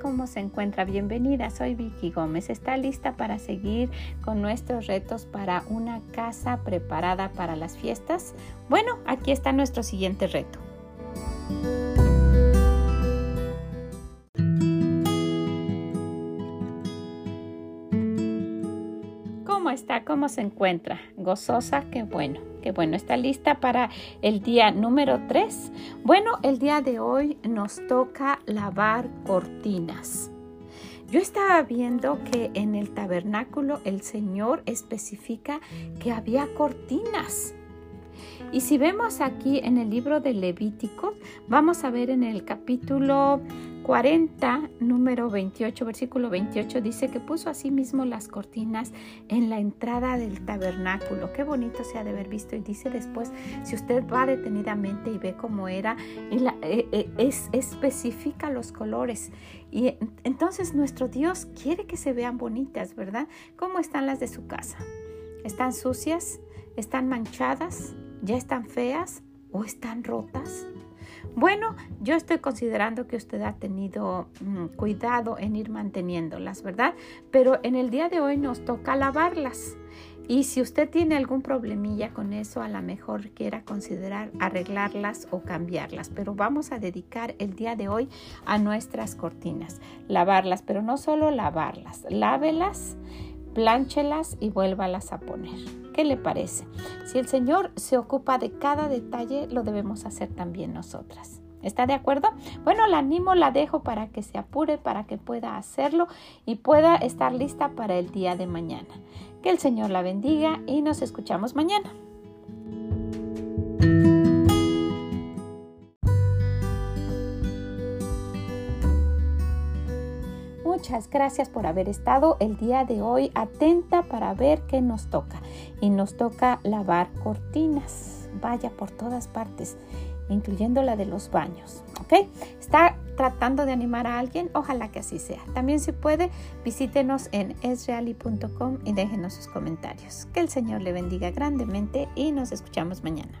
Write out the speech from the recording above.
¿Cómo se encuentra? Bienvenida, soy Vicky Gómez. ¿Está lista para seguir con nuestros retos para una casa preparada para las fiestas? Bueno, aquí está nuestro siguiente reto. ¿Cómo está? ¿Cómo se encuentra? ¿Gozosa? Qué bueno, bueno. ¿Está lista para el día número 3? Bueno, el día de hoy nos toca lavar cortinas. Yo estaba viendo que en el tabernáculo el Señor especifica que había cortinas. Y si vemos aquí en el libro de Levítico, vamos a ver en el capítulo 40, número 28, versículo 28, dice que puso así mismo las cortinas en la entrada del tabernáculo. Qué bonito se ha de haber visto. Y dice después, si usted va detenidamente y ve cómo era, y eh, eh, es, especifica los colores. Y entonces nuestro Dios quiere que se vean bonitas, ¿verdad? ¿Cómo están las de su casa? ¿Están sucias? ¿Están manchadas? ¿Ya están feas? ¿O están rotas? Bueno, yo estoy considerando que usted ha tenido mm, cuidado en ir manteniéndolas, ¿verdad? Pero en el día de hoy nos toca lavarlas. Y si usted tiene algún problemilla con eso, a lo mejor quiera considerar arreglarlas o cambiarlas. Pero vamos a dedicar el día de hoy a nuestras cortinas. Lavarlas, pero no solo lavarlas, lávelas, plánchelas y vuélvalas a poner. ¿Qué le parece? Si el Señor se ocupa de cada detalle, lo debemos hacer también nosotras. ¿Está de acuerdo? Bueno, la animo, la dejo para que se apure, para que pueda hacerlo y pueda estar lista para el día de mañana. Que el Señor la bendiga y nos escuchamos mañana. Muchas gracias por haber estado el día de hoy atenta para ver qué nos toca. Y nos toca lavar cortinas. Vaya por todas partes, incluyendo la de los baños. ¿Ok? Está tratando de animar a alguien. Ojalá que así sea. También si puede, visítenos en esreali.com y déjenos sus comentarios. Que el Señor le bendiga grandemente y nos escuchamos mañana.